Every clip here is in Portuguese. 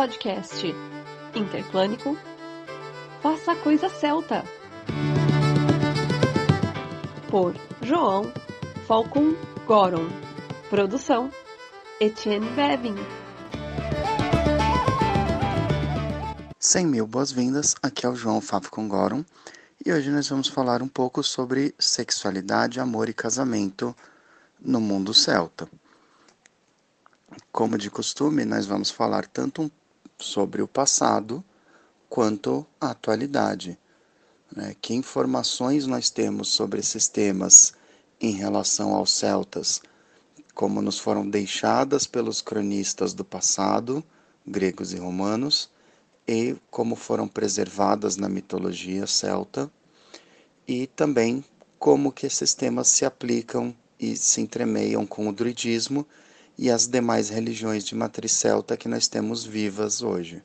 podcast. Interplânico Faça a Coisa Celta. Por João Falcon Goron. Produção Etienne Bevin. 100 mil boas-vindas, aqui é o João Falcon Goron. E hoje nós vamos falar um pouco sobre sexualidade, amor e casamento no mundo celta. Como de costume, nós vamos falar tanto sobre o passado quanto a atualidade. Né? Que informações nós temos sobre esses temas em relação aos celtas, como nos foram deixadas pelos cronistas do passado, gregos e romanos, e como foram preservadas na mitologia celta, e também como que esses temas se aplicam e se entremeiam com o druidismo e as demais religiões de matriz celta que nós temos vivas hoje.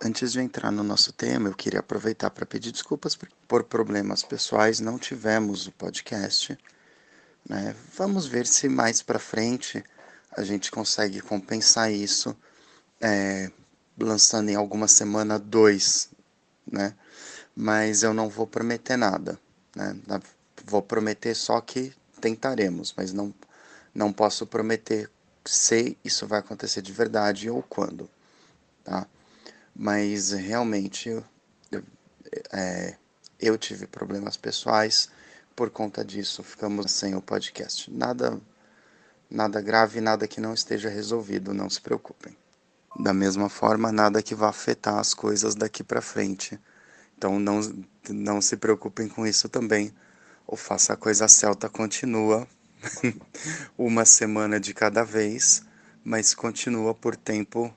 Antes de entrar no nosso tema, eu queria aproveitar para pedir desculpas por problemas pessoais, não tivemos o podcast. Né? Vamos ver se mais para frente a gente consegue compensar isso, é, lançando em alguma semana dois, né? Mas eu não vou prometer nada, né? Vou prometer só que tentaremos, mas não não posso prometer se isso vai acontecer de verdade ou quando, tá? Mas realmente eu, é, eu tive problemas pessoais, por conta disso ficamos sem o podcast. Nada, nada grave, nada que não esteja resolvido, não se preocupem. Da mesma forma, nada que vá afetar as coisas daqui para frente. Então não, não se preocupem com isso também. O Faça a Coisa Celta continua uma semana de cada vez, mas continua por tempo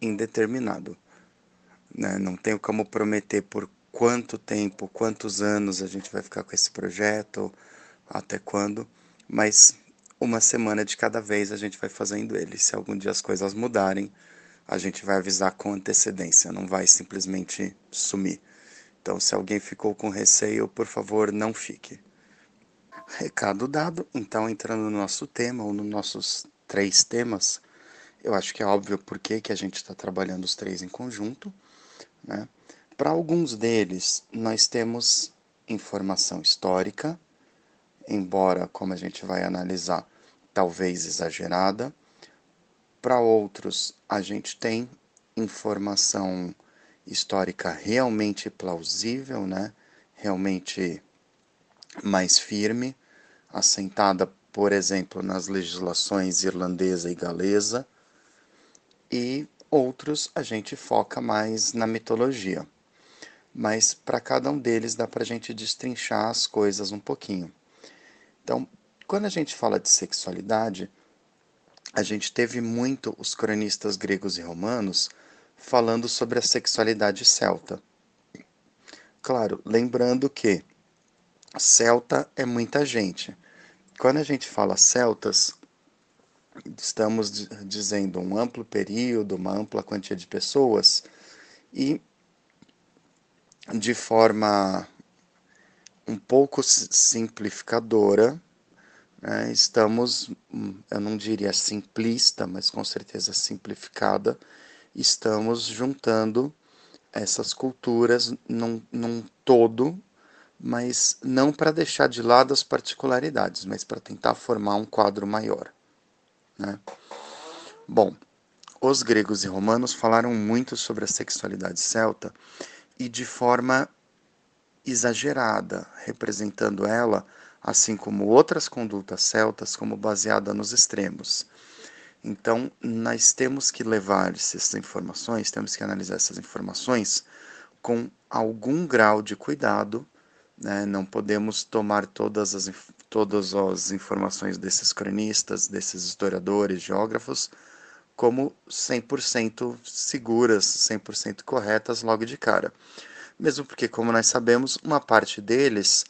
indeterminado. Né? Não tenho como prometer por quanto tempo, quantos anos a gente vai ficar com esse projeto, até quando, mas uma semana de cada vez a gente vai fazendo ele. Se algum dia as coisas mudarem, a gente vai avisar com antecedência, não vai simplesmente sumir. Então, se alguém ficou com receio, por favor, não fique. Recado dado, então entrando no nosso tema, ou nos nossos três temas, eu acho que é óbvio por que, a gente está trabalhando os três em conjunto. Né? Para alguns deles, nós temos informação histórica, embora, como a gente vai analisar, talvez exagerada. Para outros, a gente tem informação histórica realmente plausível, né? realmente mais firme, assentada, por exemplo, nas legislações irlandesa e galesa, e outros a gente foca mais na mitologia. Mas para cada um deles dá para a gente destrinchar as coisas um pouquinho. Então, quando a gente fala de sexualidade, a gente teve muito os cronistas gregos e romanos falando sobre a sexualidade celta. Claro, lembrando que celta é muita gente. Quando a gente fala celtas, estamos dizendo um amplo período, uma ampla quantia de pessoas e de forma um pouco simplificadora, né, estamos, eu não diria simplista, mas com certeza simplificada, estamos juntando essas culturas num, num todo mas não para deixar de lado as particularidades, mas para tentar formar um quadro maior. Né? Bom, os gregos e romanos falaram muito sobre a sexualidade celta e de forma exagerada, representando ela, assim como outras condutas celtas, como baseada nos extremos. Então, nós temos que levar essas informações, temos que analisar essas informações com algum grau de cuidado né? Não podemos tomar todas as, todas as informações desses cronistas, desses historiadores, geógrafos, como 100% seguras, 100% corretas logo de cara. Mesmo porque, como nós sabemos, uma parte deles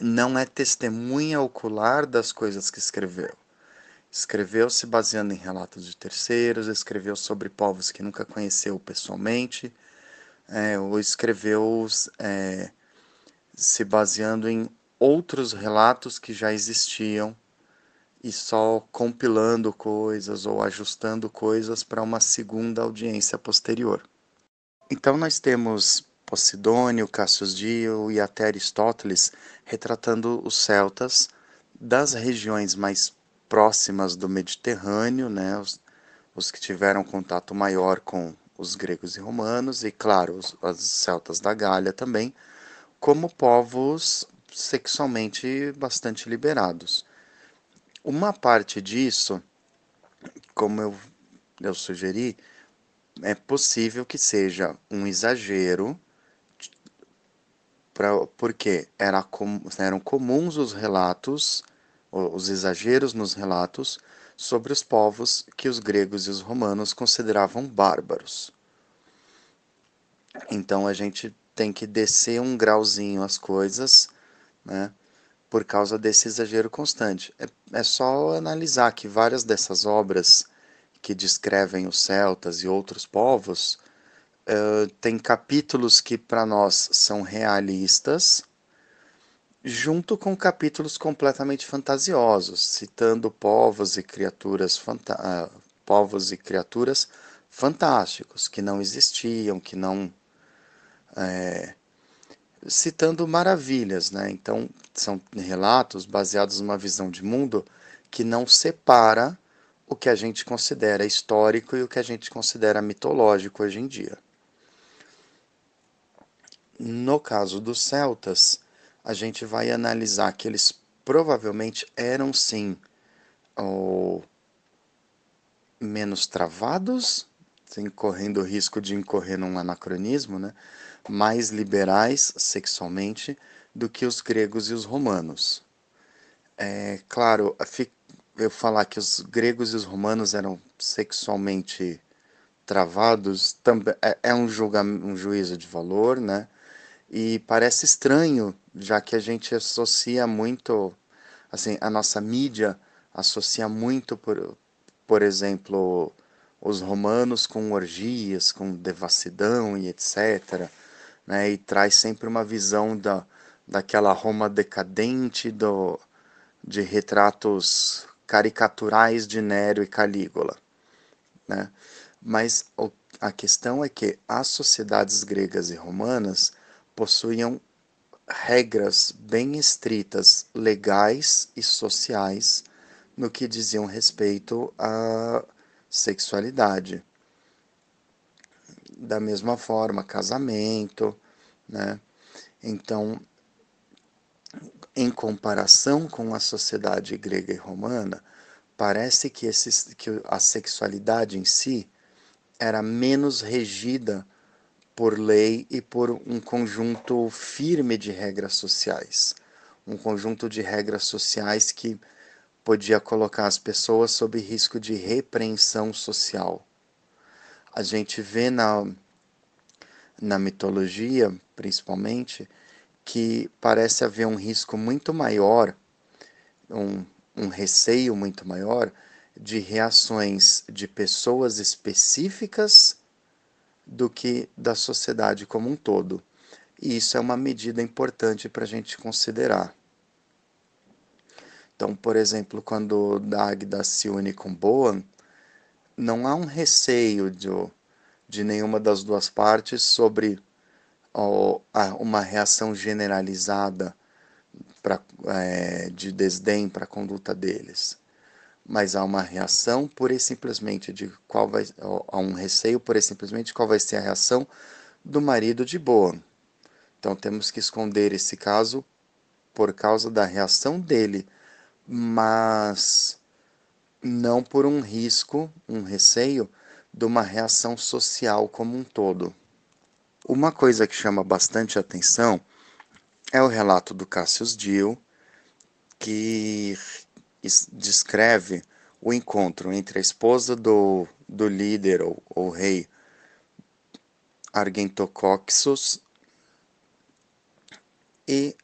não é testemunha ocular das coisas que escreveu. Escreveu se baseando em relatos de terceiros, escreveu sobre povos que nunca conheceu pessoalmente, é, ou escreveu é, se baseando em outros relatos que já existiam e só compilando coisas ou ajustando coisas para uma segunda audiência posterior. Então nós temos Posidônio, Cassius Dio e até Aristóteles retratando os celtas das regiões mais próximas do Mediterrâneo, né, os, os que tiveram contato maior com os gregos e romanos, e claro, os, os celtas da Gália também, como povos sexualmente bastante liberados. Uma parte disso, como eu, eu sugeri, é possível que seja um exagero, pra, porque era com, eram comuns os relatos, os exageros nos relatos sobre os povos que os gregos e os romanos consideravam bárbaros. Então a gente tem que descer um grauzinho as coisas, né? por causa desse exagero constante. É, é só analisar que várias dessas obras que descrevem os celtas e outros povos uh, capítulos que para nós são realistas, junto com capítulos completamente fantasiosos, citando povos e criaturas uh, povos e criaturas fantásticos que não existiam, que não é, citando maravilhas, né? Então, são relatos baseados numa visão de mundo que não separa o que a gente considera histórico e o que a gente considera mitológico hoje em dia. No caso dos celtas, a gente vai analisar que eles provavelmente eram sim ou, menos travados, sem correndo o risco de incorrer num anacronismo, né? Mais liberais sexualmente do que os gregos e os romanos. É claro, eu falar que os gregos e os romanos eram sexualmente travados também é, é um, julga, um juízo de valor, né? E parece estranho, já que a gente associa muito, assim, a nossa mídia associa muito, por, por exemplo, os romanos com orgias, com devassidão e etc né, e traz sempre uma visão da, daquela Roma decadente, do, de retratos caricaturais de Nero e Calígula. Né? Mas o, a questão é que as sociedades gregas e romanas possuíam regras bem estritas, legais e sociais, no que diziam respeito à sexualidade da mesma forma, casamento, né? Então, em comparação com a sociedade grega e romana, parece que, esses, que a sexualidade em si era menos regida por lei e por um conjunto firme de regras sociais. Um conjunto de regras sociais que podia colocar as pessoas sob risco de repreensão social a gente vê na, na mitologia, principalmente, que parece haver um risco muito maior, um, um receio muito maior de reações de pessoas específicas do que da sociedade como um todo. E isso é uma medida importante para a gente considerar. Então, por exemplo, quando Dagda se une com Boan, não há um receio de, de nenhuma das duas partes sobre uma reação generalizada pra, é, de desdém para a conduta deles. Mas há uma reação pura e simplesmente de qual vai. Há um receio pura e simplesmente qual vai ser a reação do marido de Boa. Então temos que esconder esse caso por causa da reação dele, mas não por um risco, um receio de uma reação social como um todo. Uma coisa que chama bastante atenção é o relato do Cassius Dio, que descreve o encontro entre a esposa do, do líder ou, ou rei Argentocoxus e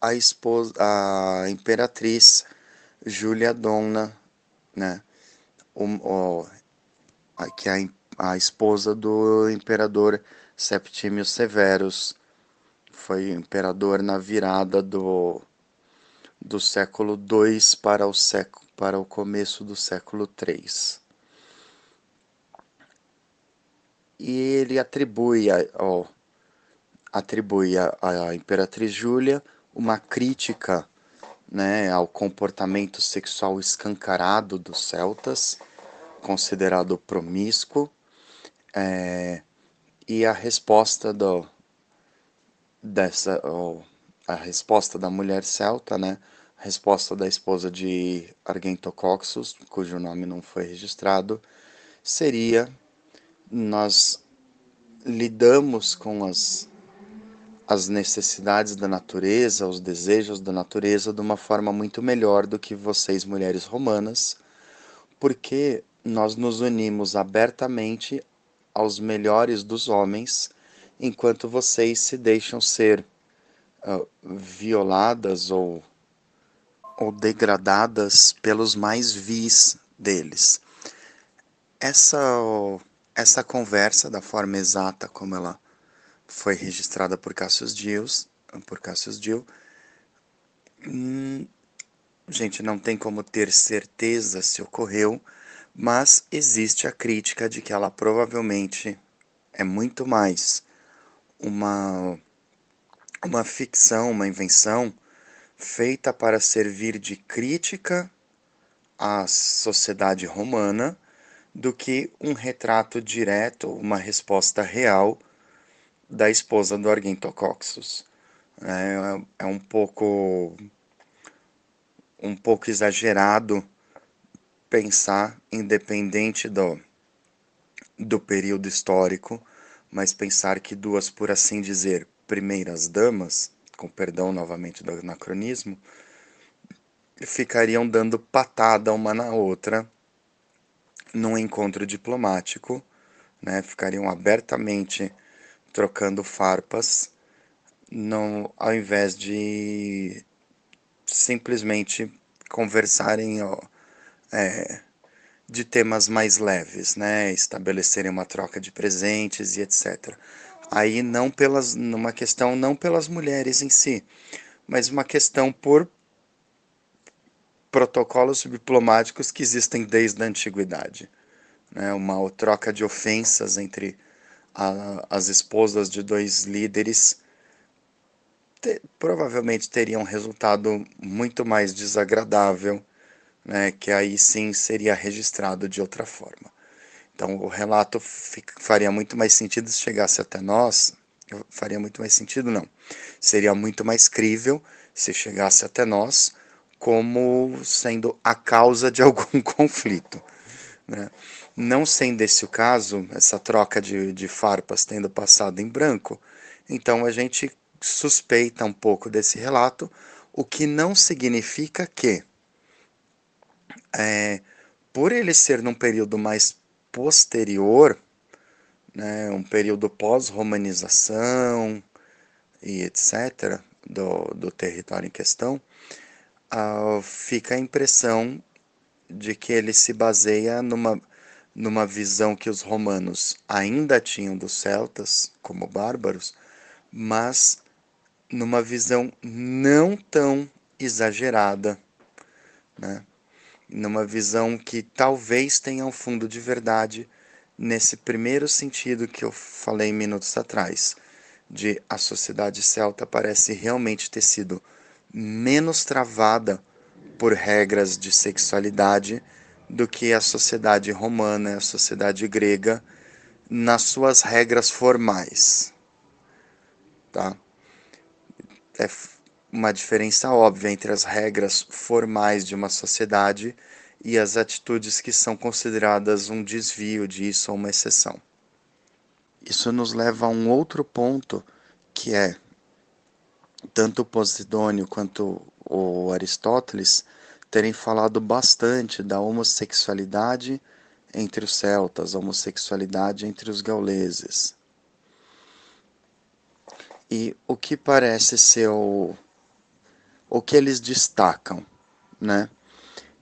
a, esposa, a imperatriz Júlia Donna né? O, o, que é a, a esposa do imperador Septimius Severus, foi imperador na virada do, do século II para o, século, para o começo do século III. E ele atribui, a, ó, atribui a, a Imperatriz Júlia uma crítica né, ao comportamento sexual escancarado dos celtas, considerado promíscuo, é, e a resposta do, dessa, a resposta da mulher celta, né, a resposta da esposa de Argentocoxus, cujo nome não foi registrado, seria nós lidamos com as as necessidades da natureza, os desejos da natureza de uma forma muito melhor do que vocês, mulheres romanas, porque nós nos unimos abertamente aos melhores dos homens, enquanto vocês se deixam ser uh, violadas ou, ou degradadas pelos mais vis deles. Essa, essa conversa, da forma exata como ela foi registrada por Cassius Dio, por Cassius Dio. Hum, gente, não tem como ter certeza se ocorreu, mas existe a crítica de que ela provavelmente é muito mais uma uma ficção, uma invenção feita para servir de crítica à sociedade romana do que um retrato direto, uma resposta real da esposa do Argentocoxus. É, é um pouco um pouco exagerado pensar, independente do, do período histórico, mas pensar que duas, por assim dizer, primeiras damas, com perdão novamente do anacronismo, ficariam dando patada uma na outra num encontro diplomático, né? ficariam abertamente trocando farpas, não, ao invés de simplesmente conversarem ó, é, de temas mais leves, né? estabelecerem uma troca de presentes e etc. Aí não pelas, numa questão não pelas mulheres em si, mas uma questão por protocolos diplomáticos que existem desde a antiguidade, né? Uma troca de ofensas entre a, as esposas de dois líderes te, provavelmente teriam um resultado muito mais desagradável, né, que aí sim seria registrado de outra forma. Então o relato fica, faria muito mais sentido se chegasse até nós, faria muito mais sentido não, seria muito mais crível se chegasse até nós como sendo a causa de algum conflito. Né? Não sendo esse o caso, essa troca de, de farpas tendo passado em branco, então a gente suspeita um pouco desse relato, o que não significa que, é, por ele ser num período mais posterior, né, um período pós-romanização e etc., do, do território em questão, uh, fica a impressão de que ele se baseia numa numa visão que os romanos ainda tinham dos celtas como bárbaros, mas numa visão não tão exagerada, né? numa visão que talvez tenha um fundo de verdade nesse primeiro sentido que eu falei minutos atrás, de a sociedade celta parece realmente ter sido menos travada por regras de sexualidade do que a sociedade romana e a sociedade grega nas suas regras formais. Tá? É uma diferença óbvia entre as regras formais de uma sociedade e as atitudes que são consideradas um desvio disso ou uma exceção. Isso nos leva a um outro ponto que é tanto Posidônio quanto o Aristóteles terem falado bastante da homossexualidade entre os celtas, homossexualidade entre os gauleses. E o que parece ser o, o que eles destacam, né?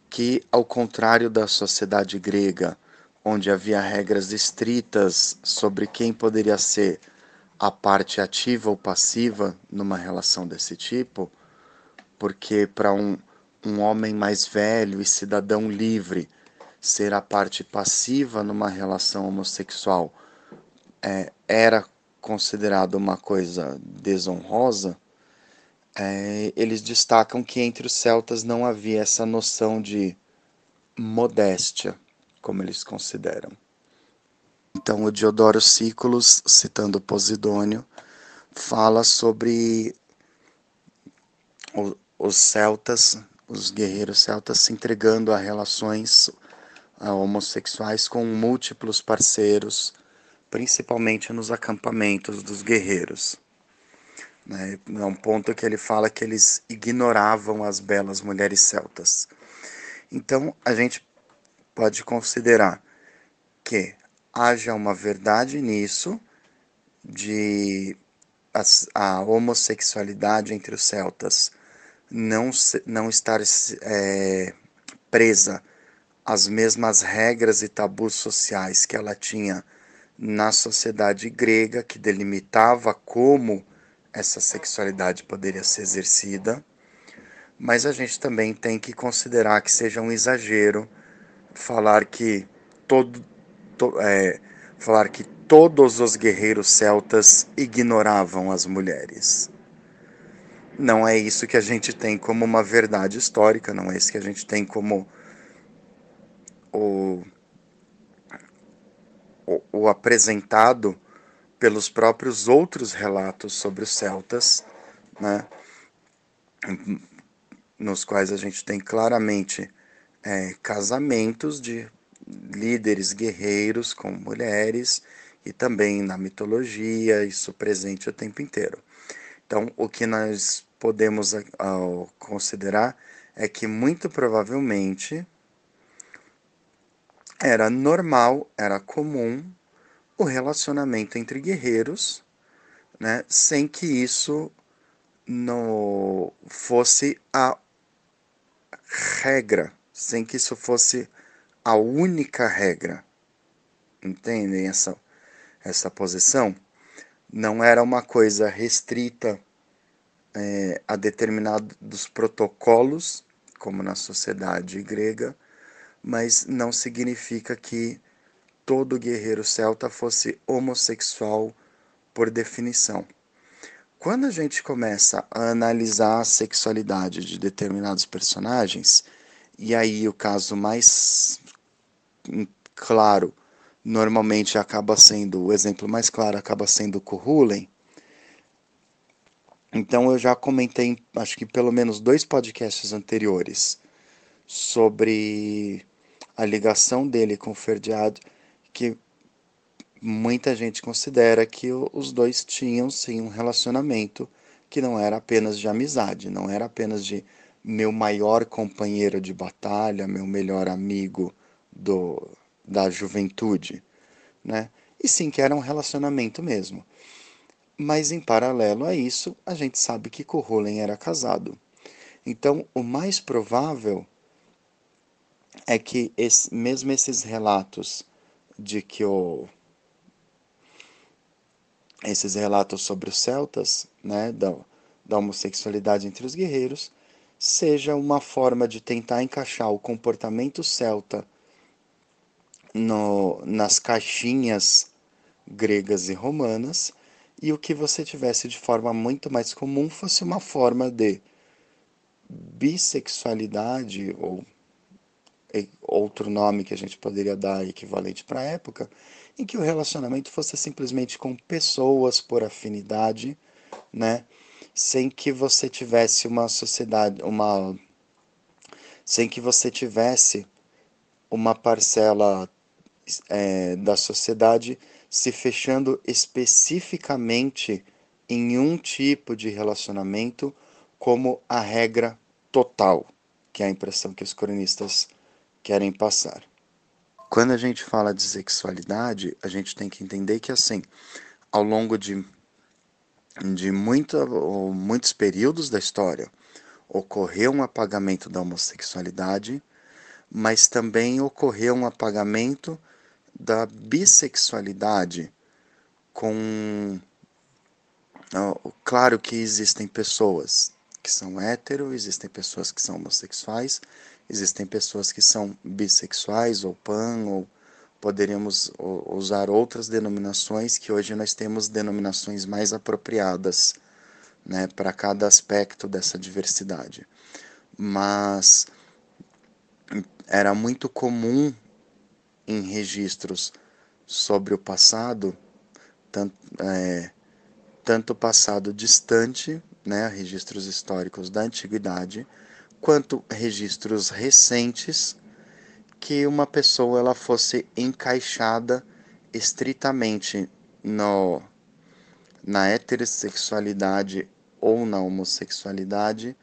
Que ao contrário da sociedade grega, onde havia regras estritas sobre quem poderia ser a parte ativa ou passiva numa relação desse tipo, porque para um, um homem mais velho e cidadão livre ser a parte passiva numa relação homossexual é, era considerado uma coisa desonrosa, é, eles destacam que entre os celtas não havia essa noção de modéstia, como eles consideram. Então, o Diodoro Sículos, citando Posidônio, fala sobre os celtas, os guerreiros celtas se entregando a relações homossexuais com múltiplos parceiros, principalmente nos acampamentos dos guerreiros. Né? É um ponto que ele fala que eles ignoravam as belas mulheres celtas. Então, a gente pode considerar que haja uma verdade nisso, de a, a homossexualidade entre os celtas não, não estar é, presa às mesmas regras e tabus sociais que ela tinha na sociedade grega, que delimitava como essa sexualidade poderia ser exercida, mas a gente também tem que considerar que seja um exagero falar que todo, to, é, falar que todos os guerreiros celtas ignoravam as mulheres. Não é isso que a gente tem como uma verdade histórica, não é isso que a gente tem como o, o, o apresentado pelos próprios outros relatos sobre os celtas, né? nos quais a gente tem claramente é, casamentos de líderes guerreiros com mulheres e também na mitologia, isso presente o tempo inteiro. Então, o que nós podemos considerar é que muito provavelmente era normal, era comum o relacionamento entre guerreiros, né, sem que isso não fosse a regra, sem que isso fosse a única regra. Entendem essa, essa posição? Não era uma coisa restrita é, a determinados protocolos, como na sociedade grega, mas não significa que todo guerreiro celta fosse homossexual por definição. Quando a gente começa a analisar a sexualidade de determinados personagens, e aí o caso mais claro normalmente acaba sendo, o exemplo mais claro acaba sendo o Kuhulen. Então eu já comentei, acho que pelo menos dois podcasts anteriores, sobre a ligação dele com o Ferdiad, que muita gente considera que os dois tinham sim um relacionamento que não era apenas de amizade, não era apenas de meu maior companheiro de batalha, meu melhor amigo do, da juventude, né? E sim que era um relacionamento mesmo. Mas em paralelo a isso, a gente sabe que Corrolen era casado. Então, o mais provável é que esse, mesmo esses relatos de que o esses relatos sobre os celtas, né, da, da homossexualidade entre os guerreiros, seja uma forma de tentar encaixar o comportamento celta no, nas caixinhas gregas e romanas, e o que você tivesse de forma muito mais comum fosse uma forma de bissexualidade ou outro nome que a gente poderia dar equivalente para a época, em que o relacionamento fosse simplesmente com pessoas por afinidade, né? Sem que você tivesse uma sociedade, uma sem que você tivesse uma parcela é, da sociedade se fechando especificamente em um tipo de relacionamento como a regra total, que é a impressão que os cronistas querem passar. Quando a gente fala de sexualidade, a gente tem que entender que, assim, ao longo de, de muitos períodos da história, ocorreu um apagamento da homossexualidade, mas também ocorreu um apagamento da bissexualidade com claro que existem pessoas que são hétero, existem pessoas que são homossexuais, existem pessoas que são bissexuais ou pan, ou poderíamos usar outras denominações que hoje nós temos denominações mais apropriadas né, para cada aspecto dessa diversidade. Mas era muito comum em registros sobre o passado, tanto, é, tanto passado distante, né, registros históricos da antiguidade, quanto registros recentes, que uma pessoa ela fosse encaixada estritamente no, na heterossexualidade ou na homossexualidade,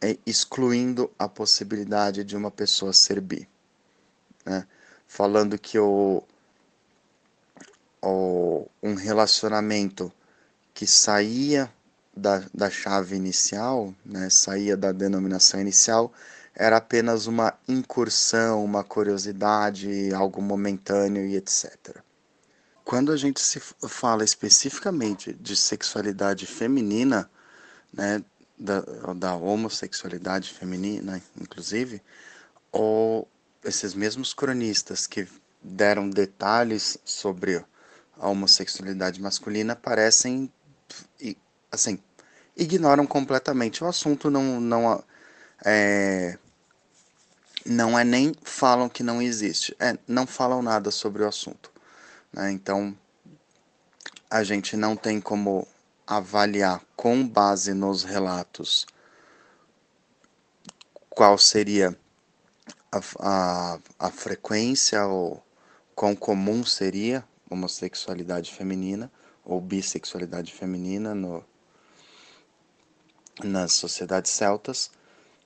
é, excluindo a possibilidade de uma pessoa ser bi. Né? Falando que o, o, um relacionamento que saía da, da chave inicial, né, saía da denominação inicial, era apenas uma incursão, uma curiosidade, algo momentâneo e etc. Quando a gente se fala especificamente de sexualidade feminina, né, da, da homossexualidade feminina, inclusive, ou esses mesmos cronistas que deram detalhes sobre a homossexualidade masculina parecem assim ignoram completamente o assunto não não é, não é nem falam que não existe é, não falam nada sobre o assunto né? então a gente não tem como avaliar com base nos relatos qual seria a, a, frequência ou quão comum seria homossexualidade feminina ou bissexualidade feminina no, nas sociedades celtas,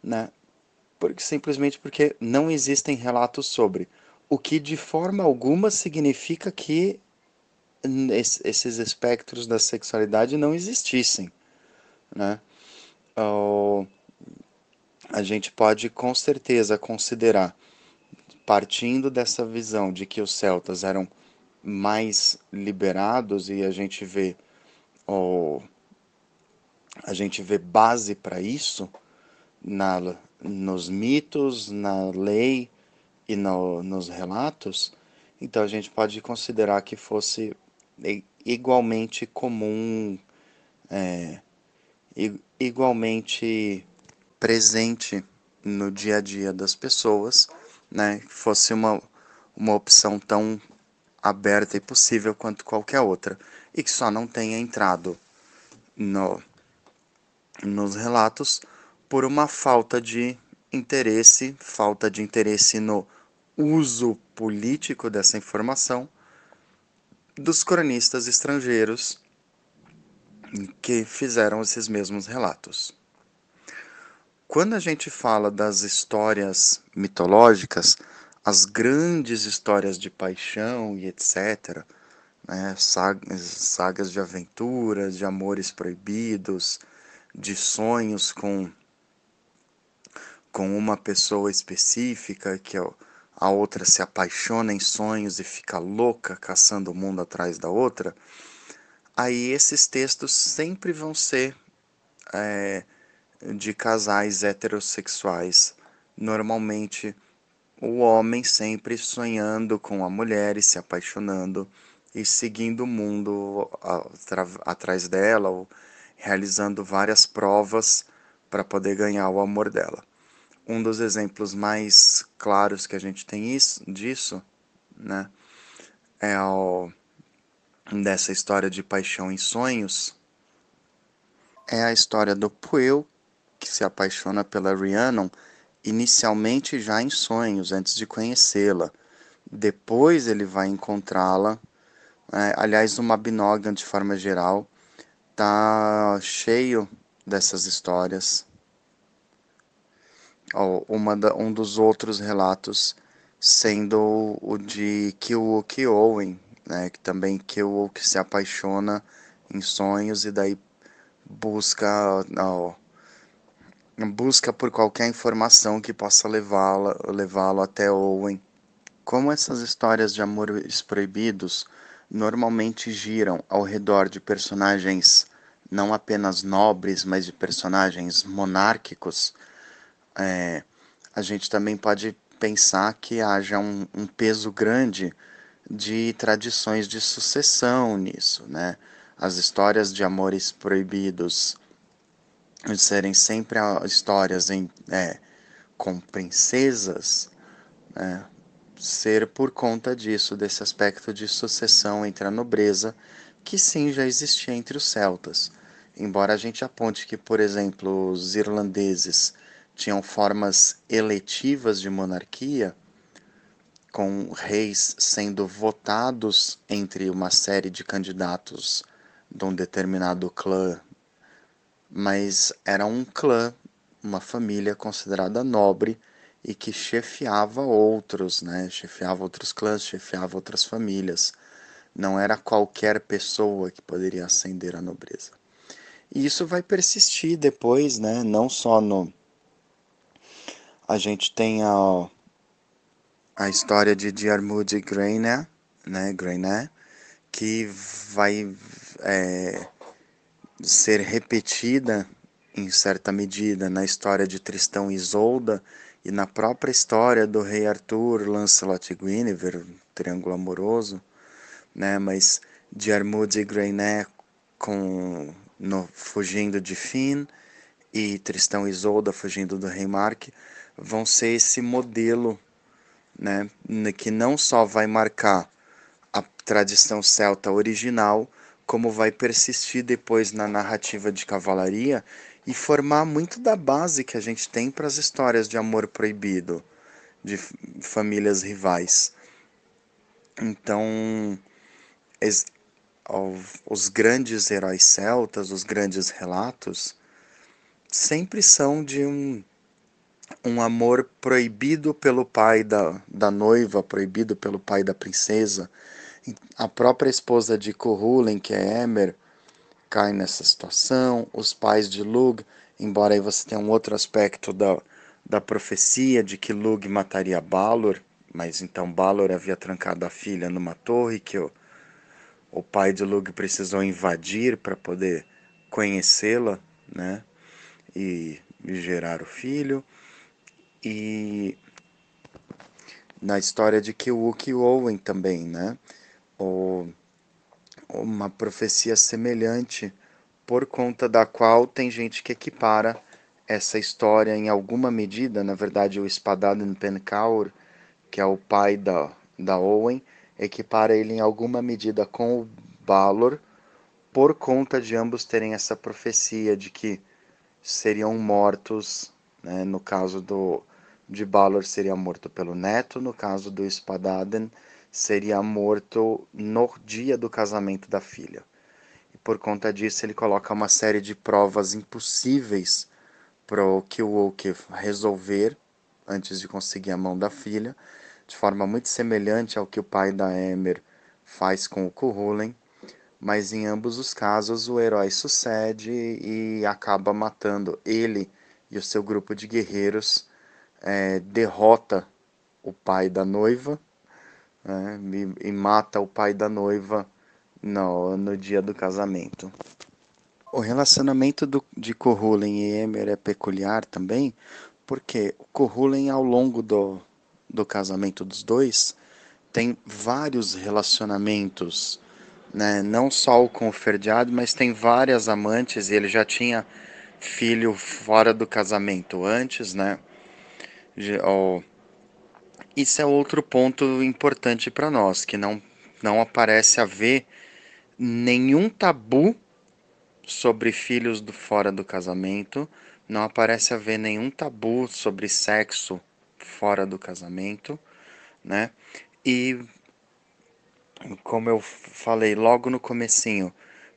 né? Porque, simplesmente porque não existem relatos sobre, o que de forma alguma significa que esses espectros da sexualidade não existissem, né? A gente pode com certeza considerar, partindo dessa visão de que os celtas eram mais liberados e a gente vê oh, a gente vê base para isso na, nos mitos, na lei e no, nos relatos, então a gente pode considerar que fosse igualmente comum, é, igualmente presente no dia a dia das pessoas, né? Fosse uma, uma opção tão aberta e possível quanto qualquer outra, e que só não tenha entrado no, nos relatos por uma falta de interesse, falta de interesse no uso político dessa informação dos cronistas estrangeiros que fizeram esses mesmos relatos. Quando a gente fala das histórias mitológicas, as grandes histórias de paixão e etc., né, sagas, sagas de aventuras, de amores proibidos, de sonhos com, com uma pessoa específica, que a outra se apaixona em sonhos e fica louca caçando o mundo atrás da outra, aí esses textos sempre vão ser é, de casais heterossexuais, normalmente o homem sempre sonhando com a mulher e se apaixonando e seguindo o mundo atrás dela ou realizando várias provas para poder ganhar o amor dela. Um dos exemplos mais claros que a gente tem isso, disso, né, é o, dessa história de paixão em sonhos, é a história do Puel que se apaixona pela Rhiannon inicialmente já em sonhos, antes de conhecê-la. Depois ele vai encontrá-la. É, aliás, o Mabinogan, de forma geral, tá cheio dessas histórias. Da, um dos outros relatos sendo o de Kiwook Owen, né, que também Kiwook se apaixona em sonhos e daí busca oh, busca por qualquer informação que possa levá-lo levá até Owen. Como essas histórias de amores proibidos normalmente giram ao redor de personagens não apenas nobres, mas de personagens monárquicos, é, a gente também pode pensar que haja um, um, peso grande de tradições de sucessão nisso, né? As histórias de amores proibidos serem sempre histórias em, é, com princesas, né? ser por conta disso, desse aspecto de sucessão entre a nobreza, que sim já existia entre os celtas. Embora a gente aponte que, por exemplo, os irlandeses tinham formas eletivas de monarquia, com reis sendo votados entre uma série de candidatos de um determinado clã, mas era um clã, uma família considerada nobre e que chefiava outros, né? Chefiava outros clãs, chefiava outras famílias. Não era qualquer pessoa que poderia ascender à nobreza. E isso vai persistir depois, né? Não só no a gente tem a a história de Diarmuid Grainé, né, Grainé, que vai é, ser repetida em certa medida na história de Tristão e Isolda e na própria história do rei Arthur, Lancelot e Guinevere, triângulo amoroso, né, mas Diarmuid e Grainé com no, fugindo de Finn e Tristão e Isolda fugindo do rei Mark vão ser esse modelo né, que não só vai marcar a tradição celta original, como vai persistir depois na narrativa de cavalaria e formar muito da base que a gente tem para as histórias de amor proibido de famílias rivais. Então, os grandes heróis celtas, os grandes relatos, sempre são de um um amor proibido pelo pai da, da noiva, proibido pelo pai da princesa. A própria esposa de Cuhulen, que é Emer, cai nessa situação. Os pais de Lug, embora aí você tenha um outro aspecto da, da profecia de que Lug mataria Balor, mas então Balor havia trancado a filha numa torre que o, o pai de Lug precisou invadir para poder conhecê-la, né? E, e gerar o filho e na história de Kiwuk Owen também, né? Ou uma profecia semelhante por conta da qual tem gente que equipara essa história em alguma medida, na verdade o Spadaden Pencaur, que é o pai da, da Owen, equipara ele em alguma medida com o Balor, por conta de ambos terem essa profecia de que seriam mortos, né, no caso do de Balor seria morto pelo neto, no caso do Spadaden seria morto no dia do casamento da filha. E por conta disso ele coloca uma série de provas impossíveis para o Kilwoke resolver antes de conseguir a mão da filha, de forma muito semelhante ao que o pai da Emer faz com o Kuhulen, mas em ambos os casos o herói sucede e acaba matando ele e o seu grupo de guerreiros é, derrota o pai da noiva né, e, e, mata o pai da noiva no, no dia do casamento. O relacionamento do, de Kohulen e Emer é peculiar também, porque o Kohulen, ao longo do, do casamento dos dois, tem vários relacionamentos, né? não só com o Ferdiad, mas tem várias amantes, e ele já tinha filho fora do casamento antes, né? Isso é outro ponto importante para nós, que não, não aparece haver nenhum tabu sobre filhos do fora do casamento, não aparece haver nenhum tabu sobre sexo fora do casamento, né? E como eu falei logo no comecinho,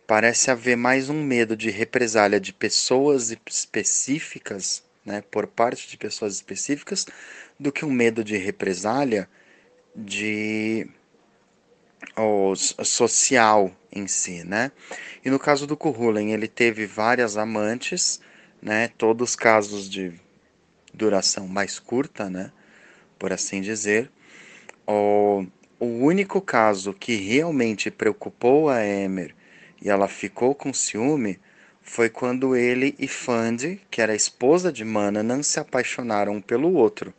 parece haver mais um medo de represália de pessoas específicas né, por parte de pessoas específicas, do que um medo de represália de ou, social em si, né? E no caso do Kuhulen, ele teve várias amantes, né? Todos casos de duração mais curta, né? Por assim dizer. O, o único caso que realmente preocupou a Emer e ela ficou com ciúme foi quando ele e Fandi, que era a esposa de Mananan, se apaixonaram um pelo outro.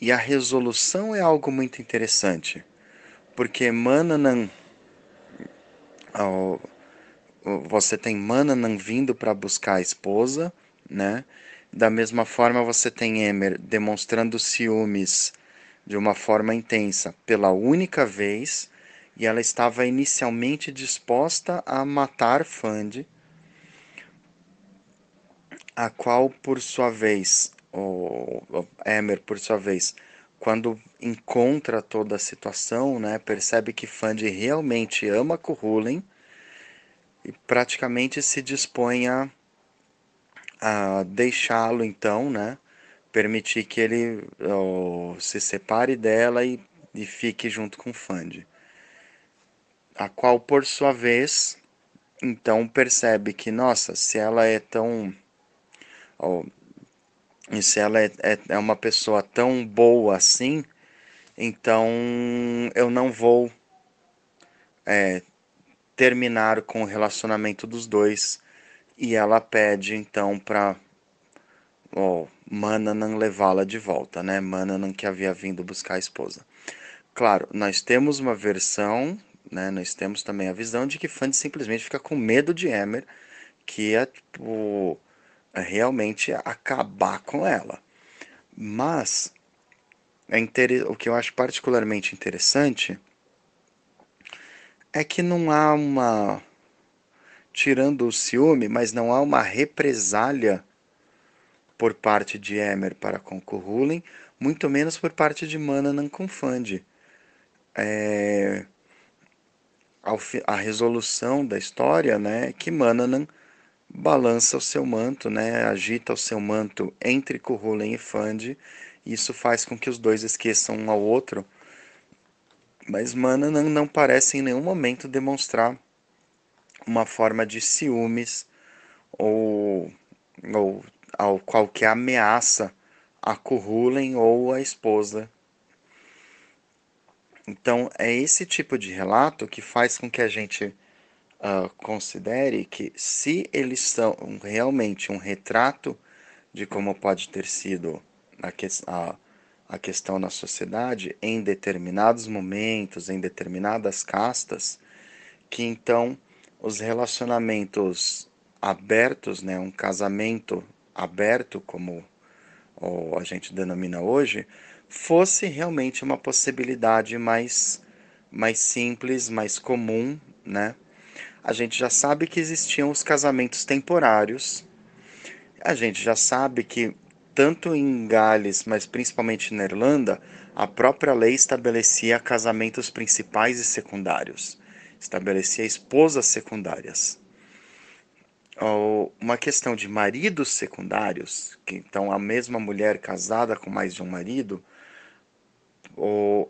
E a resolução é algo muito interessante, porque Mananan, você tem Mananan vindo para buscar a esposa, né? Da mesma forma, você tem Emer demonstrando ciúmes de uma forma intensa pela única vez, e ela estava inicialmente disposta a matar Fandi, a qual, por sua vez, o Emer, por sua vez, quando encontra toda a situação, né, percebe que Fandi realmente ama Kuhulen e praticamente se dispõe a, a deixá-lo então, né, permitir que ele se separe dela e, e fique junto com Fandi. A qual, por sua vez, então percebe que, nossa, se ela é tão. Oh, se ela é, é, é uma pessoa tão boa assim, então eu não vou é, terminar com o relacionamento dos dois. E ela pede então para oh, Mananan levá-la de volta, né? Mananan que havia vindo buscar a esposa. Claro, nós temos uma versão, né? Nós temos também a visão de que Fanny simplesmente fica com medo de Emer, que é tipo realmente acabar com ela. Mas é inter... o que eu acho particularmente interessante é que não há uma tirando o ciúme, mas não há uma represália por parte de Emer para com Kuhulin, muito menos por parte de Mananan com Fandi. É, a resolução da história né, que Mananan balança o seu manto, né, agita o seu manto entre Kuhulen e Fandi, e isso faz com que os dois esqueçam um ao outro. Mas Mananan não parece em nenhum momento demonstrar uma forma de ciúmes ou, ou ao qualquer ameaça a Kuhulen ou a esposa. Então, é esse tipo de relato que faz com que a gente uh, considere que, se eles são realmente um retrato de como pode ter sido a, que, a, a questão na sociedade, em determinados momentos, em determinadas castas, que então os relacionamentos abertos, né, um casamento aberto, como a gente denomina hoje, fosse realmente uma possibilidade mais, mais simples, mais comum, né? A gente já sabe que existiam os casamentos temporários. A gente já sabe que tanto em Gales, mas principalmente na Irlanda, a própria lei estabelecia casamentos principais e secundários, estabelecia esposas secundárias uma questão de maridos secundários, que então a mesma mulher casada com mais de um marido,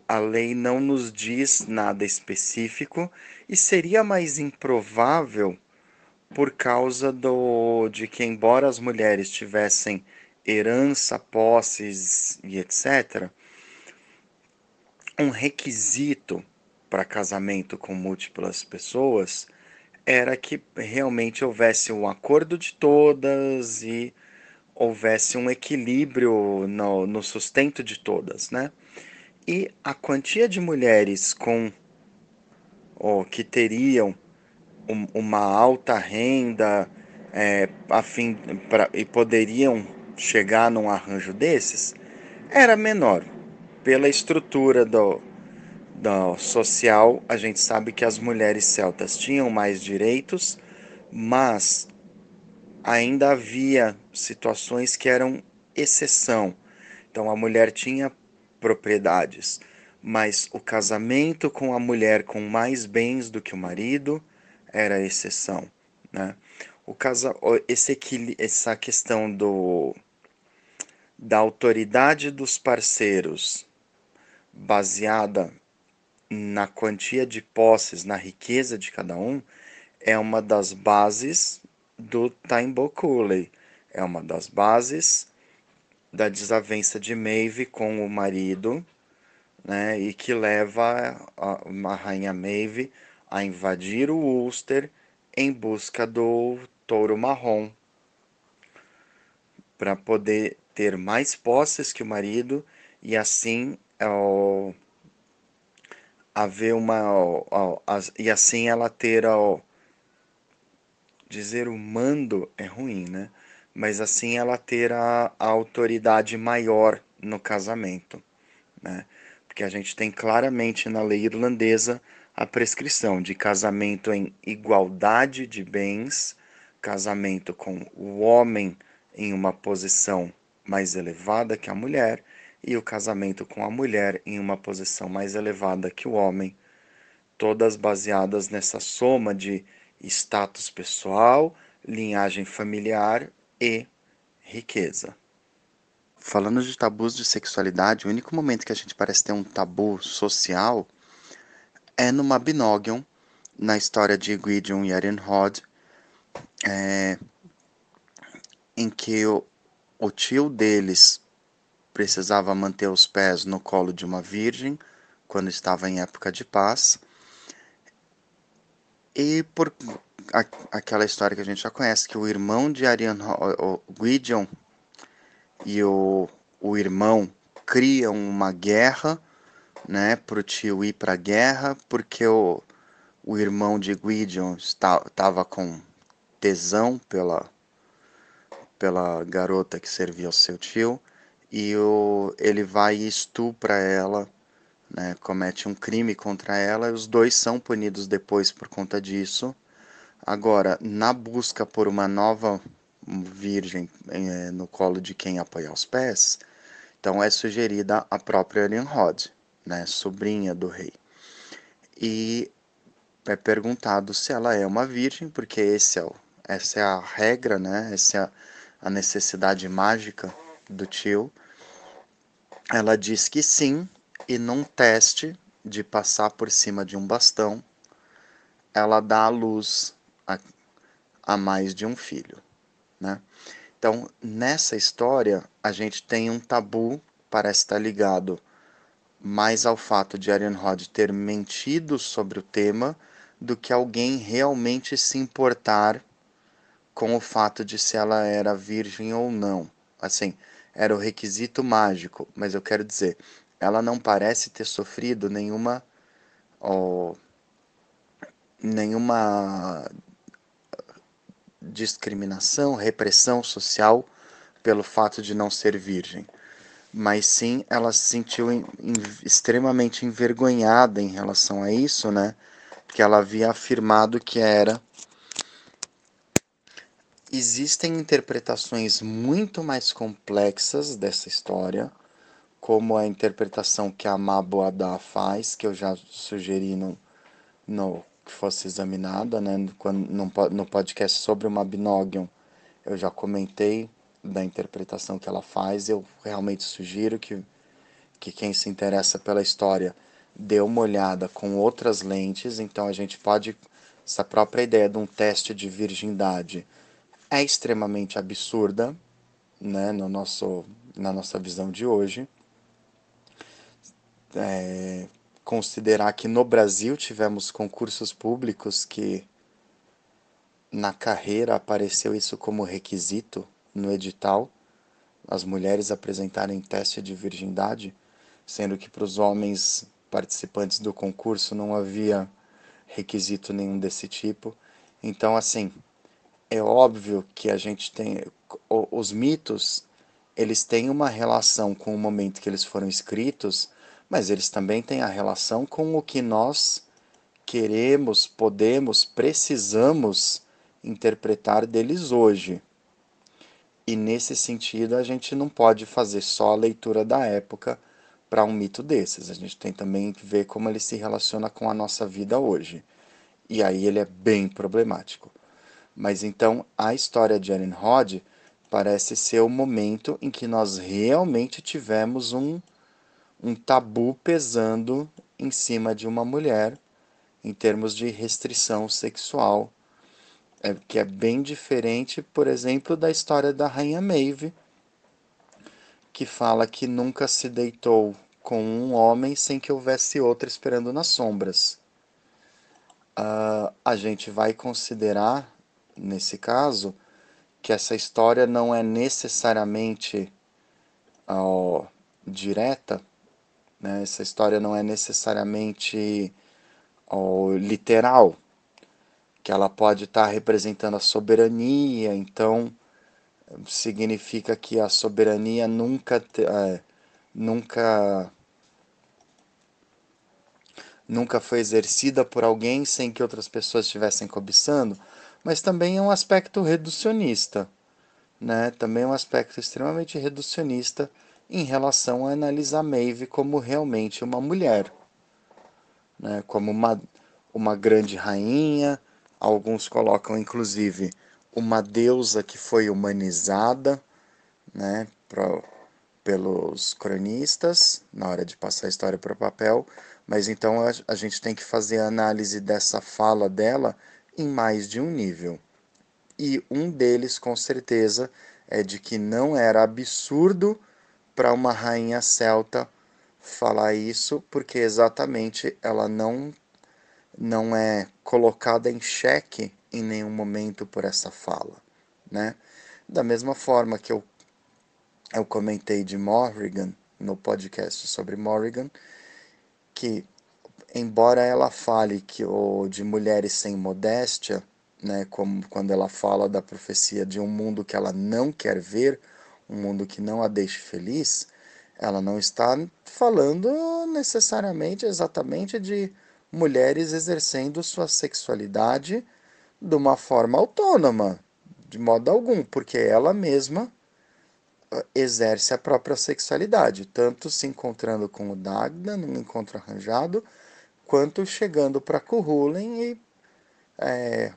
a lei não nos diz nada específico e seria mais improvável por causa do de que embora as mulheres tivessem herança, posses e etc, um requisito para casamento com múltiplas pessoas era que realmente houvesse um acordo de todas e houvesse um equilíbrio no, no sustento de todas, né? E a quantia de mulheres com ou que teriam um, uma alta renda é, a fim, pra, e poderiam chegar num arranjo desses era menor pela estrutura do, da social, a gente sabe que as mulheres celtas tinham mais direitos, mas ainda havia situações que eram exceção. Então a mulher tinha propriedades, mas o casamento com a mulher com mais bens do que o marido era exceção, né? O casa, esse essa questão do da autoridade dos parceiros baseada na quantia de posses, na riqueza de cada um, é uma das bases do Taimbokule. É uma das bases da desavença de Maeve com o marido, né, e que leva a, a rainha Maeve a invadir o Ulster em busca do touro marrom para poder ter mais posses que o marido e assim ó, haver uma ó, e assim ela ter ó, dizer o mando é ruim, né? Mas assim ela ter a, a autoridade maior no casamento, né? Porque a gente tem claramente na lei irlandesa a prescrição de casamento em igualdade de bens, casamento com o homem em uma posição mais elevada que a mulher e o casamento com a mulher em uma posição mais elevada que o homem, todas baseadas nessa soma de status pessoal, linhagem familiar e riqueza. Falando de tabus de sexualidade, o único momento que a gente parece ter um tabu social é no Mabinogion, na história de Gwydion e Erenhod, é, em que o, o tio deles precisava manter os pés no colo de uma virgem quando estava em época de paz. E por a, aquela história que a gente já conhece, que o irmão de Arian, o Gwydion e o, o irmão criam uma guerra, né, para o tio ir para a guerra, porque o, o irmão de Gwydion estava com tesão pela, pela garota que servia ao seu tio e o, ele vai e estupra ela, né, comete um crime contra ela e os dois são punidos depois por conta disso. Agora, na busca por uma nova virgem é, no colo de quem apoiar os pés, então é sugerida a própria Rod, né, sobrinha do rei. E é perguntado se ela é uma virgem, porque esse é o, essa é a regra, né, essa é a a necessidade mágica do tio, ela diz que sim, e num teste de passar por cima de um bastão, ela dá a luz a, a mais de um filho. Né? Então, nessa história, a gente tem um tabu, parece estar ligado mais ao fato de Rod ter mentido sobre o tema do que alguém realmente se importar com o fato de se ela era virgem ou não. Assim, era o requisito mágico, mas eu quero dizer, ela não parece ter sofrido nenhuma oh, nenhuma discriminação, repressão social pelo fato de não ser virgem, mas sim ela se sentiu em, em, extremamente envergonhada em relação a isso, né? Que ela havia afirmado que era Existem interpretações muito mais complexas dessa história, como a interpretação que a Maboadá faz, que eu já sugeri no, no que fosse examinada, né? Quando, no, podcast sobre o Mabinogion, eu já comentei da interpretação que ela faz. Eu realmente sugiro que, que quem se interessa pela história dê uma olhada com outras lentes. Então a gente pode, essa própria ideia de um teste de virgindade é extremamente absurda, né, no nosso, na nossa visão de hoje. É, considerar que no Brasil tivemos concursos públicos que na carreira apareceu isso como requisito no edital, as mulheres apresentarem teste de virgindade, sendo que para os homens participantes do concurso não havia requisito nenhum desse tipo. Então, assim, é óbvio que a gente tem os mitos eles têm uma relação com o momento que eles foram escritos mas eles também têm a relação com o que nós queremos podemos precisamos interpretar deles hoje. E nesse sentido a gente não pode fazer só a leitura da época para um mito desses. A gente tem também que ver como ele se relaciona com a nossa vida hoje. E aí ele é bem problemático. Mas então a história de Rod parece ser o momento em que nós realmente tivemos um, um tabu pesando em cima de uma mulher em termos de restrição sexual, é, que é bem diferente, por exemplo, da história da Rainha Maeve, que fala que nunca se deitou com um homem sem que houvesse outro esperando nas sombras. Uh, a gente vai considerar nesse caso, que essa história não é necessariamente ó, direta, né? essa história não é necessariamente ó, literal, que ela pode estar representando a soberania, então significa que a soberania nunca, é, nunca nunca foi exercida por alguém sem que outras pessoas estivessem cobiçando, mas também é um aspecto reducionista, né? Também é um aspecto extremamente reducionista em relação a analisar Maeve como realmente uma mulher, né? Como uma uma grande rainha, alguns colocam inclusive uma deusa que foi humanizada, né, pra, pelos cronistas na hora de passar a história para o papel, mas então a, a gente tem que fazer a análise dessa fala dela em mais de um nível. E um deles, com certeza, é de que não era absurdo para uma rainha celta falar isso, porque exatamente ela não não é colocada em xeque em nenhum momento por essa fala, né? Da mesma forma que eu eu comentei de Morrigan no podcast sobre Morrigan, que embora ela fale que o de mulheres sem modéstia, né, como quando ela fala da profecia de um mundo que ela não quer ver, um mundo que não a deixe feliz, ela não está falando necessariamente exatamente de mulheres exercendo sua sexualidade de uma forma autônoma, de modo algum, porque ela mesma ah, exerce a própria sexualidade, tanto se encontrando com o Dagda num encontro arranjado, quanto chegando para Kuhulen e é,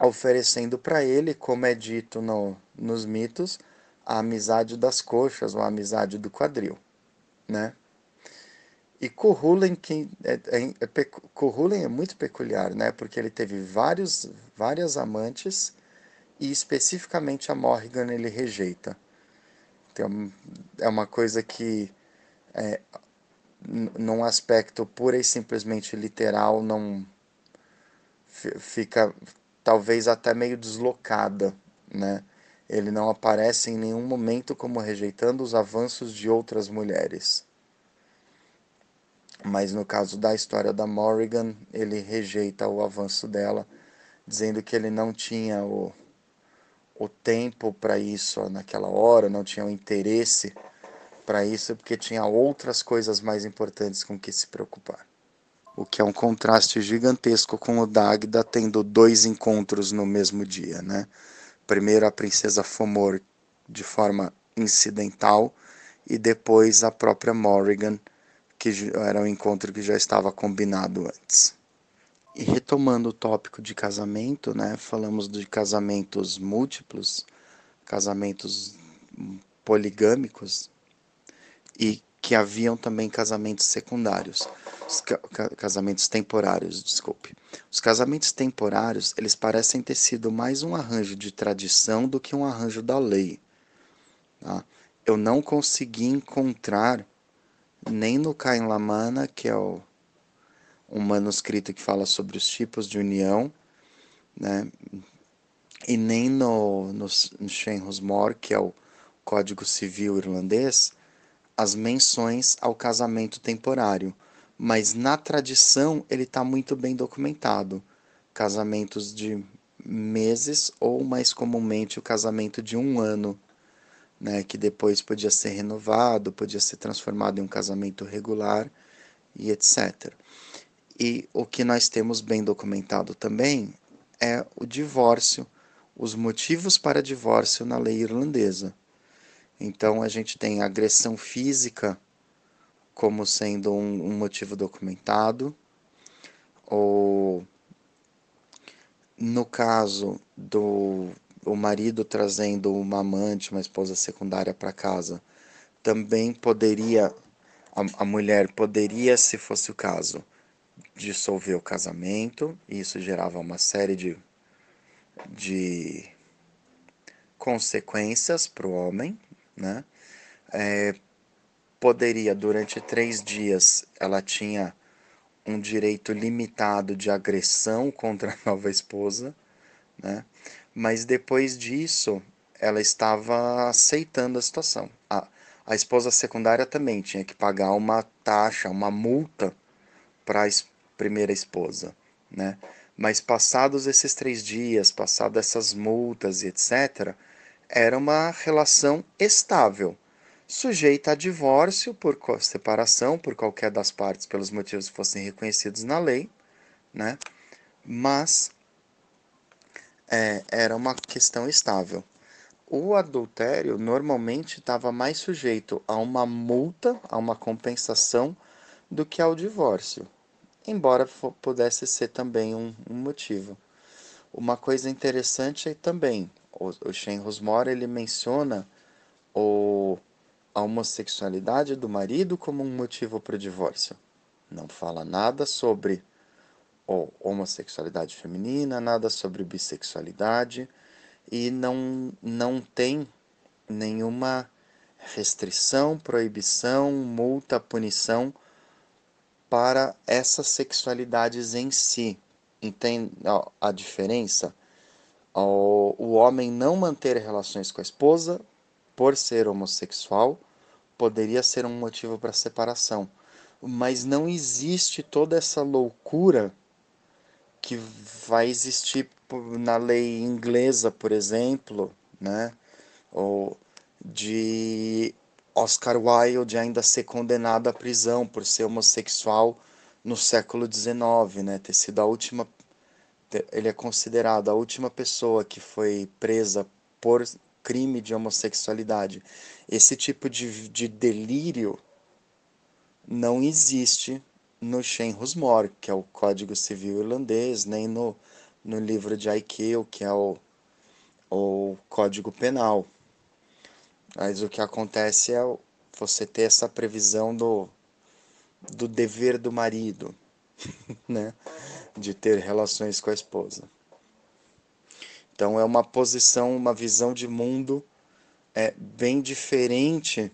oferecendo para ele, como é dito no, nos mitos, a amizade das coxas ou a amizade do quadril, né? E Kuhulen, que é, é, é, é muito peculiar, né? Porque ele teve vários, várias amantes e especificamente a Morrigan ele rejeita. Então, é uma coisa que, é, num aspecto pura e simplesmente literal, não fica talvez até meio deslocada, né? Ele não aparece em nenhum momento como rejeitando os avanços de outras mulheres mas no caso da história da Morrigan, ele rejeita o avanço dela, dizendo que ele não tinha o, o tempo para isso naquela hora, não tinha o interesse para isso, porque tinha outras coisas mais importantes com que se preocupar. O que é um contraste gigantesco com o Dagda tendo dois encontros no mesmo dia, né? Primeiro a princesa Fomor de forma incidental e depois a própria Morrigan que era um encontro que já estava combinado antes. E retomando o tópico de casamento, né, falamos de casamentos múltiplos, casamentos poligâmicos e que haviam também casamentos secundários, ca casamentos temporários, desculpe. Os casamentos temporários, eles parecem ter sido mais um arranjo de tradição do que um arranjo da lei. Tá? Eu não consegui encontrar nem no Cain Lamana, que é o, um manuscrito que fala sobre os tipos de união, né? e nem no, no, no Shenhusmor, que é o Código Civil Irlandês, as menções ao casamento temporário. Mas na tradição ele está muito bem documentado. Casamentos de meses ou mais comumente o casamento de um ano né, que depois podia ser renovado, podia ser transformado em um casamento regular e etc. E o que nós temos bem documentado também é o divórcio, os motivos para divórcio na lei irlandesa. Então a gente tem agressão física como sendo um, um motivo documentado, ou no caso do o marido trazendo uma amante, uma esposa secundária para casa, também poderia, a, a, mulher poderia, se fosse o caso, dissolver o casamento, e isso gerava uma série de, de consequências para o homem, né? É, poderia, durante três dias, ela tinha um direito limitado de agressão contra a nova esposa, né? Mas depois disso, ela estava aceitando a situação. A, a esposa secundária também tinha que pagar uma taxa, uma multa para a primeira esposa, né? Mas passados esses três dias, passadas essas multas e etc., era uma relação estável, sujeita a divórcio por separação, por qualquer das partes, pelos motivos que fossem reconhecidos na lei, né? Mas é, era uma questão estável. O adultério normalmente estava mais sujeito a uma multa, a uma compensação, do que ao divórcio embora pudesse ser também um, um motivo. Uma coisa interessante é também, o, Shane Rosmore ele menciona o, a homossexualidade do marido como um motivo para o divórcio. Não fala nada sobre homossexualidade feminina, nada sobre bissexualidade e não, não tem nenhuma restrição, proibição, multa, punição para essas sexualidades em si. Entende a diferença? O homem não manter relações com a esposa por ser homossexual poderia ser um motivo para separação, mas não existe toda essa loucura que vai existir na lei inglesa, por exemplo, né? Ou de Oscar Wilde ainda ser condenado à prisão por ser homossexual no século XIX, né? Ter sido a última, ele é considerado a última pessoa que foi presa por crime de homossexualidade. Esse tipo de, de delírio não existe no Shen Rusmore, que é o Código Civil Irlandês, nem no, no livro de Aikeu, que é o, o Código Penal. Mas o que acontece é você ter essa previsão do, do dever do marido, né? De ter relações com a esposa. Então é uma posição, uma visão de mundo é bem diferente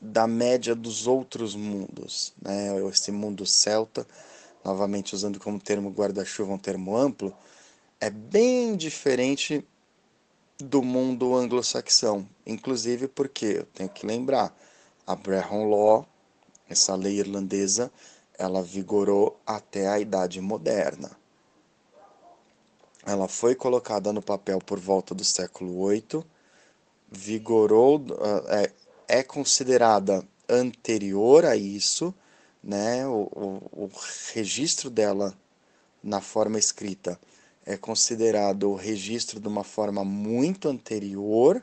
da média dos outros mundos, né? Esse mundo celta, novamente usando como termo guarda-chuva um termo amplo, é bem diferente do mundo anglo-saxão, inclusive porque eu tenho que lembrar, a Brehon Law, essa lei irlandesa, ela vigorou até a Idade Moderna. Ela foi colocada no papel por volta do século VIII, vigorou, é, é considerada anterior a isso, né? O, o, o registro dela na forma escrita é considerado o registro de uma forma muito anterior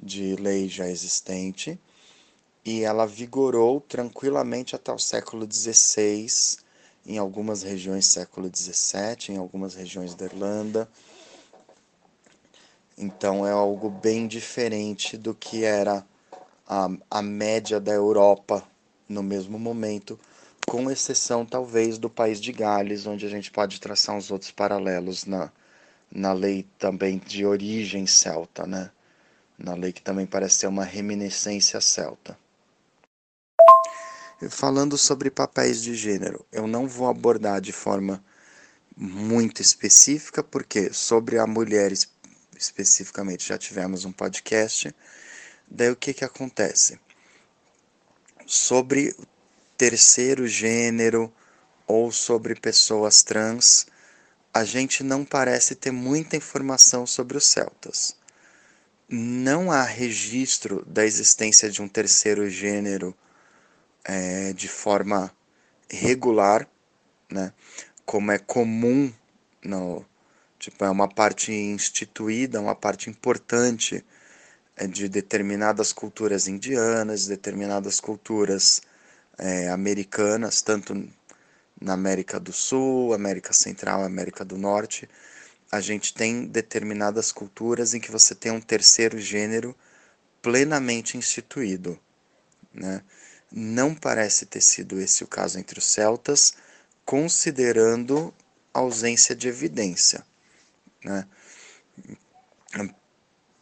de lei já existente e ela vigorou tranquilamente até o século XVI, em algumas regiões século XVII, em algumas regiões da Irlanda. Então é algo bem diferente do que era a, a média da Europa no mesmo momento, com exceção talvez do país de Gales, onde a gente pode traçar uns outros paralelos na, na lei também de origem celta, né? Na lei que também parece ser uma reminiscência celta. Falando sobre papéis de gênero, eu não vou abordar de forma muito específica, porque sobre a mulher especificamente já tivemos um podcast. Daí o que, que acontece? Sobre terceiro gênero ou sobre pessoas trans, a gente não parece ter muita informação sobre os celtas. Não há registro da existência de um terceiro gênero é, de forma regular, né? como é comum, no, tipo, é uma parte instituída, uma parte importante é, de determinadas culturas indianas, determinadas culturas é, americanas, tanto na América do Sul, América Central, América do Norte, a gente tem determinadas culturas em que você tem um terceiro gênero plenamente instituído. Né? Não parece ter sido esse o caso entre os celtas, considerando a ausência de evidência. Né?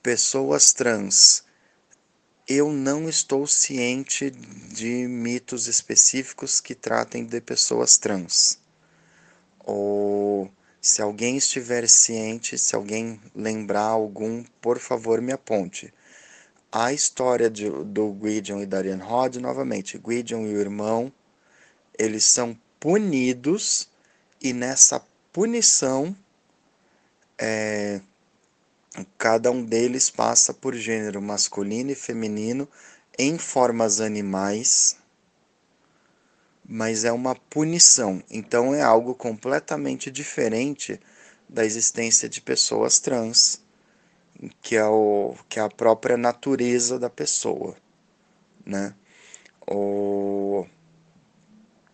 Pessoas trans eu não estou ciente de mitos específicos que tratem de pessoas trans. Ou Se alguém estiver ciente, se alguém lembrar algum, por favor me aponte. A história de, do Gwydion e Darian Rod, novamente, Gwydion e o irmão, eles são punidos e nessa punição é, cada um deles passa por gênero masculino e feminino em formas animais, mas é uma punição. Então é algo completamente diferente da existência de pessoas trans, que é, o, que é a própria natureza da pessoa, né? O...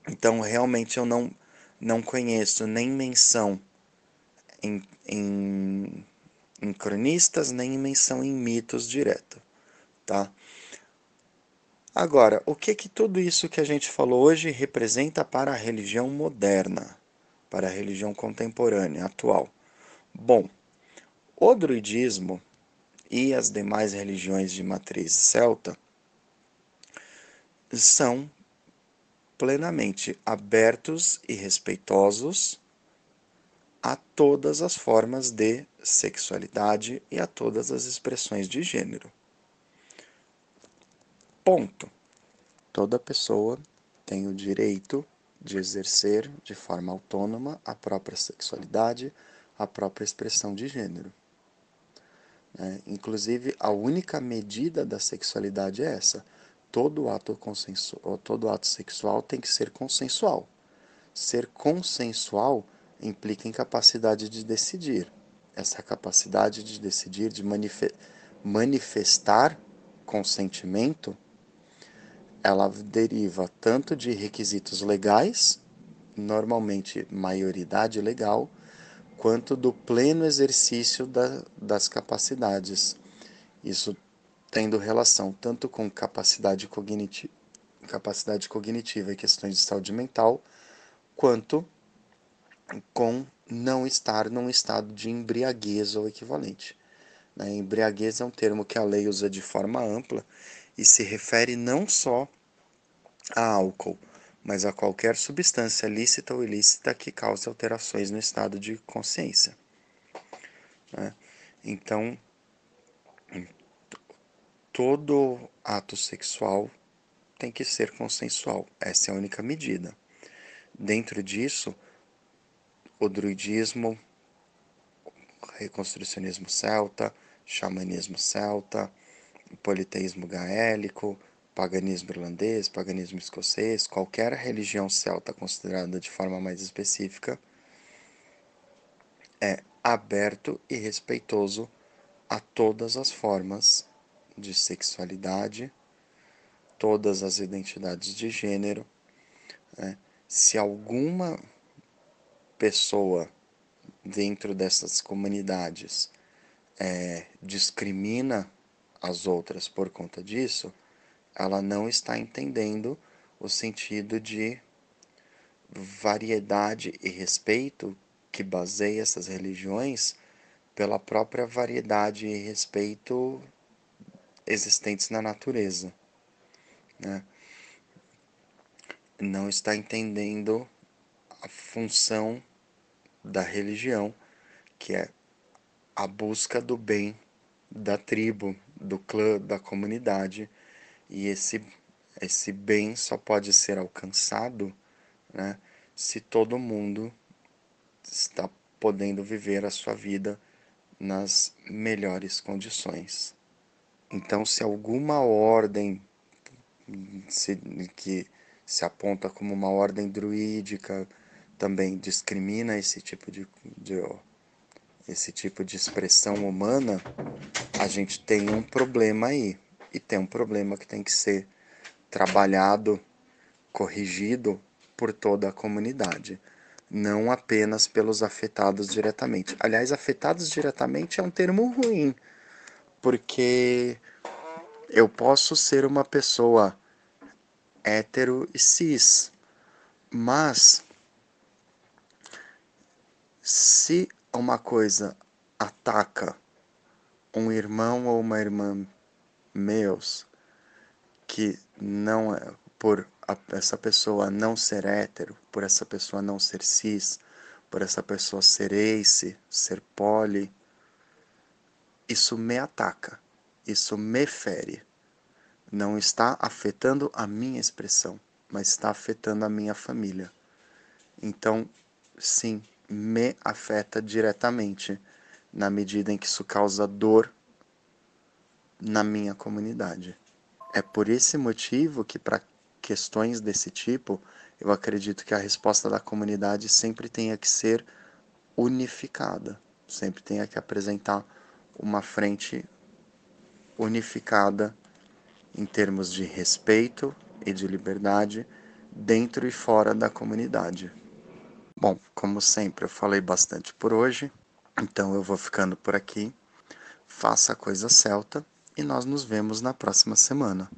Então realmente eu não, não conheço nem menção em, em, em cronistas, nem menção em mitos direto, tá? Agora, o que que tudo isso que a gente falou hoje representa para a religião moderna, para a religião contemporânea, atual? Bom, o druidismo e as demais religiões de matriz celta são plenamente abertos e respeitosos a todas as formas de sexualidade e a todas as expressões de gênero. Ponto. Toda pessoa tem o direito de exercer de forma autônoma a própria sexualidade, a própria expressão de gênero. É, inclusive, a única medida da sexualidade é essa. Todo ato, consensual, todo ato sexual tem que ser consensual. Ser consensual implica em capacidade de decidir. Essa capacidade de decidir, de manifestar consentimento, ela deriva tanto de requisitos legais, normalmente maioridade legal, quanto do pleno exercício da, das capacidades. Isso tendo relação tanto com capacidade cognitiva, capacidade cognitiva e questões de saúde mental, quanto com não estar num estado de embriaguez ou equivalente. Né? Embriaguez é um termo que a lei usa de forma ampla e se refere não só a álcool, mas a qualquer substância lícita ou ilícita que cause alterações no estado de consciência. Né? Então, todo ato sexual tem que ser consensual, essa é a única medida. Dentro disso, o druidismo, reconstrucionismo celta, xamanismo celta, politeísmo gaélico, paganismo irlandês, paganismo escocês, qualquer religião celta considerada de forma mais específica, é aberto e respeitoso a todas as formas de sexualidade, todas as identidades de gênero. Né? Se alguma pessoa dentro dessas comunidades é, discrimina as outras por conta disso, ela não está entendendo o sentido de variedade e respeito que baseia essas religiões pela própria variedade e respeito existentes na natureza. Né? Não está entendendo a função da religião, que é a busca do bem da tribo, do clã, da comunidade, e esse, esse bem só pode ser alcançado né, se todo mundo está podendo viver a sua vida nas melhores condições. Então, se alguma ordem se, que se aponta como uma ordem druídica também discrimina esse tipo de, de esse tipo de expressão humana, a gente tem um problema aí. E tem um problema que tem que ser trabalhado, corrigido por toda a comunidade, não apenas pelos afetados diretamente. Aliás, afetados diretamente é um termo ruim, porque eu posso ser uma pessoa hétero e cis, mas se uma coisa ataca um irmão ou uma irmã meus que não é por a, essa pessoa não ser hétero, por essa pessoa não ser cis, por essa pessoa ser ace, ser poli, isso me ataca, isso me fere. Não está afetando a minha expressão, mas está afetando a minha família. Então, sim, me afeta diretamente, na medida em que isso causa dor na minha comunidade. É por esse motivo que, para questões desse tipo, eu acredito que a resposta da comunidade sempre tenha que ser unificada, sempre tenha que apresentar uma frente unificada em termos de respeito e de liberdade dentro e fora da comunidade. Bom, como sempre, eu falei bastante por hoje, então eu vou ficando por aqui. Faça a coisa celta e nós nos vemos na próxima semana.